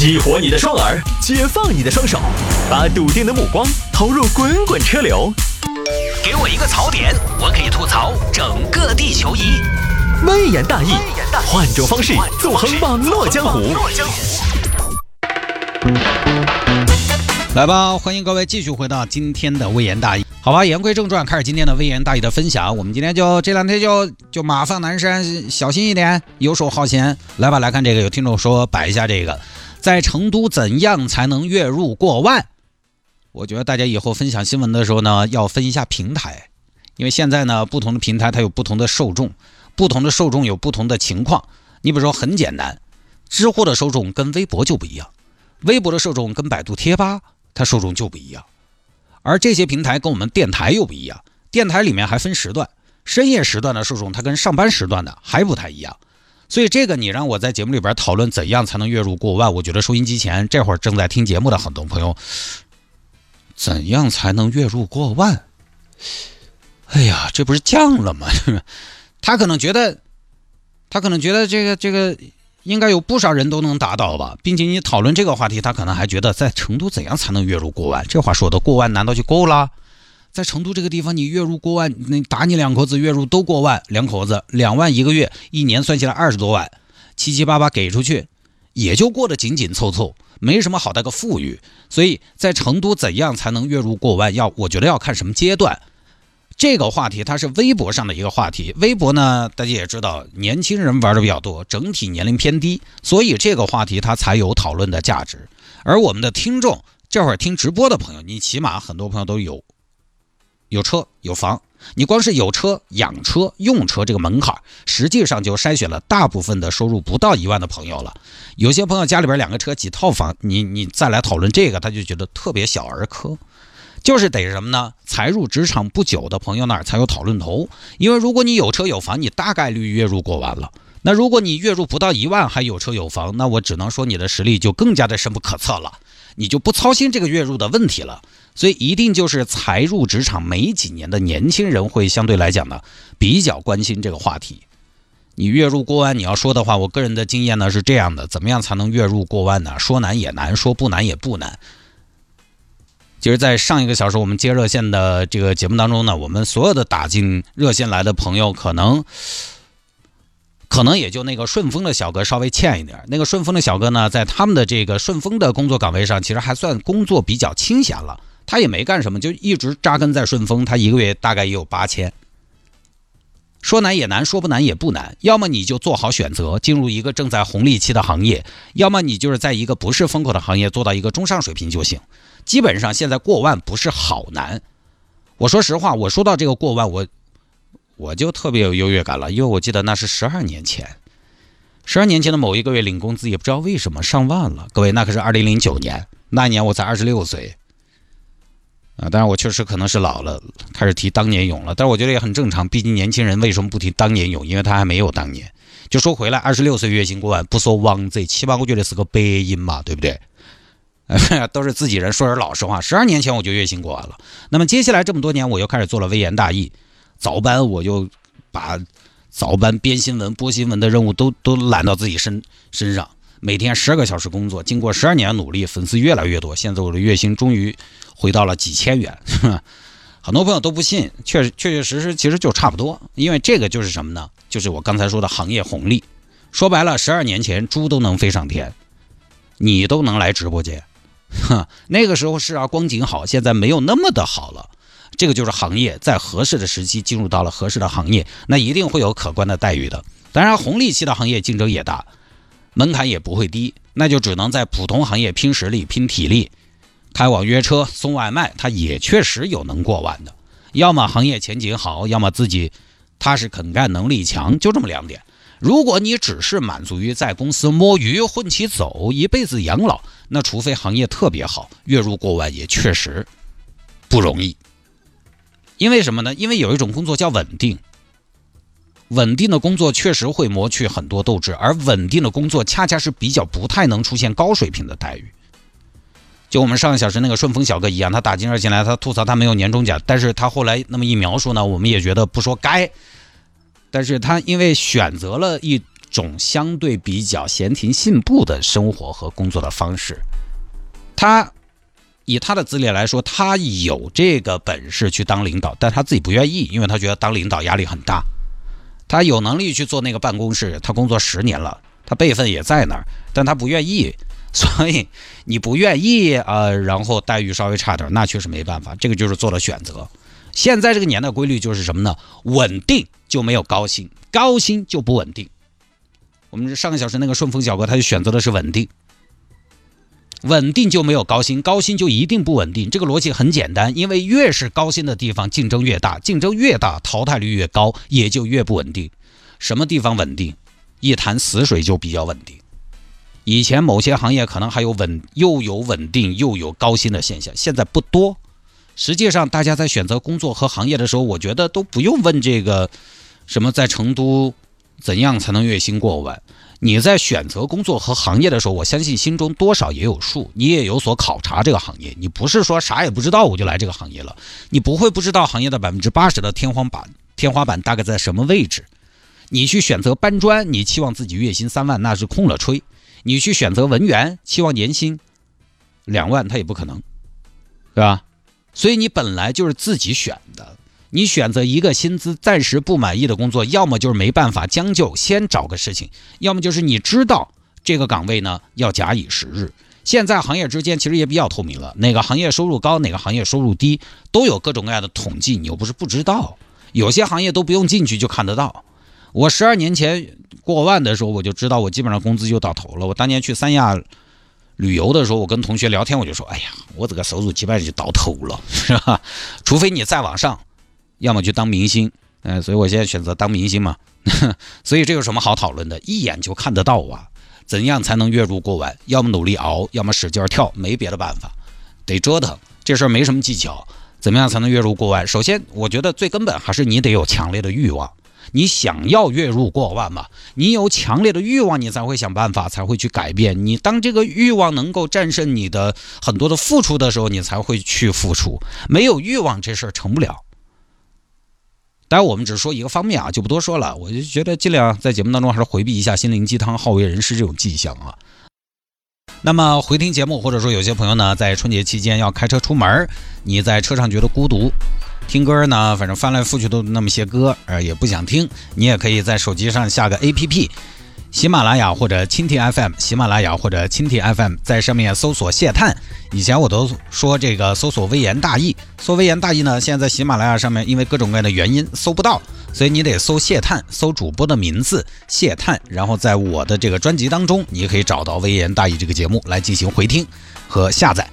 激活你的双耳，解放你的双手，把笃定的目光投入滚滚车流。给我一个槽点，我可以吐槽整个地球仪。微言大义，换种方式纵横网络江湖。来吧，欢迎各位继续回到今天的微言大义。好吧，言归正传，开始今天的微言大义的分享。我们今天就这两天就就马放南山小心一点，游手好闲。来吧，来看这个，有听众说摆一下这个，在成都怎样才能月入过万？我觉得大家以后分享新闻的时候呢，要分一下平台，因为现在呢，不同的平台它有不同的受众，不同的受众有不同的情况。你比如说很简单，知乎的受众跟微博就不一样，微博的受众跟百度贴吧。它受众就不一样，而这些平台跟我们电台又不一样。电台里面还分时段，深夜时段的受众它跟上班时段的还不太一样。所以这个你让我在节目里边讨论怎样才能月入过万，我觉得收音机前这会儿正在听节目的很多朋友，怎样才能月入过万？哎呀，这不是降了吗？他可能觉得，他可能觉得这个这个。应该有不少人都能达到吧，并且你讨论这个话题，他可能还觉得在成都怎样才能月入过万？这话说的过万难道就够了？在成都这个地方，你月入过万，那打你两口子月入都过万，两口子两万一个月，一年算起来二十多万，七七八八给出去，也就过得紧紧凑凑，没什么好大个富裕。所以在成都怎样才能月入过万？要我觉得要看什么阶段。这个话题它是微博上的一个话题，微博呢大家也知道，年轻人玩的比较多，整体年龄偏低，所以这个话题它才有讨论的价值。而我们的听众这会儿听直播的朋友，你起码很多朋友都有有车有房，你光是有车养车用车这个门槛，实际上就筛选了大部分的收入不到一万的朋友了。有些朋友家里边两个车几套房，你你再来讨论这个，他就觉得特别小儿科。就是得什么呢？才入职场不久的朋友那儿才有讨论头，因为如果你有车有房，你大概率月入过万了。那如果你月入不到一万还有车有房，那我只能说你的实力就更加的深不可测了，你就不操心这个月入的问题了。所以一定就是才入职场没几年的年轻人会相对来讲呢比较关心这个话题。你月入过万，你要说的话，我个人的经验呢是这样的：怎么样才能月入过万呢？说难也难，说不难也不难。其实，在上一个小时我们接热线的这个节目当中呢，我们所有的打进热线来的朋友，可能可能也就那个顺丰的小哥稍微欠一点。那个顺丰的小哥呢，在他们的这个顺丰的工作岗位上，其实还算工作比较清闲了。他也没干什么，就一直扎根在顺丰。他一个月大概也有八千。说难也难，说不难也不难。要么你就做好选择，进入一个正在红利期的行业；要么你就是在一个不是风口的行业做到一个中上水平就行。基本上现在过万不是好难，我说实话，我说到这个过万，我我就特别有优越感了，因为我记得那是十二年前，十二年前的某一个月领工资也不知道为什么上万了。各位，那可是二零零九年，那一年我才二十六岁啊，当然我确实可能是老了，开始提当年勇了，但是我觉得也很正常，毕竟年轻人为什么不提当年勇？因为他还没有当年。就说回来，二十六岁月薪过万，不说王贼，起码我觉得是个白银嘛，对不对？都是自己人，说点老实话。十二年前我就月薪过万了。那么接下来这么多年，我又开始做了微言大义，早班我就把早班编新闻、播新闻的任务都都揽到自己身身上，每天十二个小时工作。经过十二年努力，粉丝越来越多，现在我的月薪终于回到了几千元。很多朋友都不信，确实确确实实其实就差不多。因为这个就是什么呢？就是我刚才说的行业红利。说白了，十二年前猪都能飞上天，你都能来直播间。哼，那个时候是啊，光景好，现在没有那么的好了。这个就是行业在合适的时期进入到了合适的行业，那一定会有可观的待遇的。当然，红利期的行业竞争也大，门槛也不会低，那就只能在普通行业拼实力、拼体力，开网约车、送外卖，他也确实有能过万的。要么行业前景好，要么自己踏实肯干、能力强，就这么两点。如果你只是满足于在公司摸鱼混起走，一辈子养老，那除非行业特别好，月入过万也确实不容易。因为什么呢？因为有一种工作叫稳定，稳定的工作确实会磨去很多斗志，而稳定的工作恰恰是比较不太能出现高水平的待遇。就我们上个小时那个顺丰小哥一样，他打进热进来，他吐槽他没有年终奖，但是他后来那么一描述呢，我们也觉得不说该。但是他因为选择了一种相对比较闲庭信步的生活和工作的方式。他以他的资历来说，他有这个本事去当领导，但他自己不愿意，因为他觉得当领导压力很大。他有能力去做那个办公室，他工作十年了，他辈分也在那儿，但他不愿意。所以你不愿意啊，然后待遇稍微差点，那确实没办法，这个就是做了选择。现在这个年代规律就是什么呢？稳定就没有高薪，高薪就不稳定。我们上个小时那个顺丰小哥，他就选择的是稳定，稳定就没有高薪，高薪就一定不稳定。这个逻辑很简单，因为越是高薪的地方，竞争越大，竞争越大，淘汰率越高，也就越不稳定。什么地方稳定？一潭死水就比较稳定。以前某些行业可能还有稳，又有稳定又有高薪的现象，现在不多。实际上，大家在选择工作和行业的时候，我觉得都不用问这个什么在成都怎样才能月薪过万。你在选择工作和行业的时候，我相信心中多少也有数，你也有所考察这个行业。你不是说啥也不知道我就来这个行业了，你不会不知道行业的百分之八十的天花板，天花板大概在什么位置。你去选择搬砖，你期望自己月薪三万，那是空了吹。你去选择文员，期望年薪两万，他也不可能，对吧？所以你本来就是自己选的。你选择一个薪资暂时不满意的工作，要么就是没办法将就，先找个事情；要么就是你知道这个岗位呢要假以时日。现在行业之间其实也比较透明了，哪个行业收入高，哪个行业收入低，都有各种各样的统计。你又不是不知道，有些行业都不用进去就看得到。我十二年前过万的时候，我就知道我基本上工资就到头了。我当年去三亚旅游的时候，我跟同学聊天，我就说：“哎呀，我这个收入基本上就到头了，是吧？除非你再往上，要么去当明星。”嗯，所以我现在选择当明星嘛。所以这有什么好讨论的？一眼就看得到啊！怎样才能月入过万？要么努力熬，要么使劲跳，没别的办法，得折腾。这事儿没什么技巧。怎么样才能月入过万？首先，我觉得最根本还是你得有强烈的欲望。你想要月入过万嘛？你有强烈的欲望，你才会想办法，才会去改变。你当这个欲望能够战胜你的很多的付出的时候，你才会去付出。没有欲望，这事儿成不了。当然，我们只说一个方面啊，就不多说了。我就觉得尽量在节目当中还是回避一下心灵鸡汤、好为人师这种迹象啊。那么回听节目，或者说有些朋友呢，在春节期间要开车出门，你在车上觉得孤独。听歌呢，反正翻来覆去都那么些歌，呃，也不想听。你也可以在手机上下个 APP，喜马拉雅或者蜻蜓 FM，喜马拉雅或者蜻蜓 FM，在上面搜索谢探。以前我都说这个搜索微言大义，搜微言大义呢，现在在喜马拉雅上面因为各种各样的原因搜不到，所以你得搜谢探，搜主播的名字谢探，然后在我的这个专辑当中，你可以找到微言大义这个节目来进行回听和下载。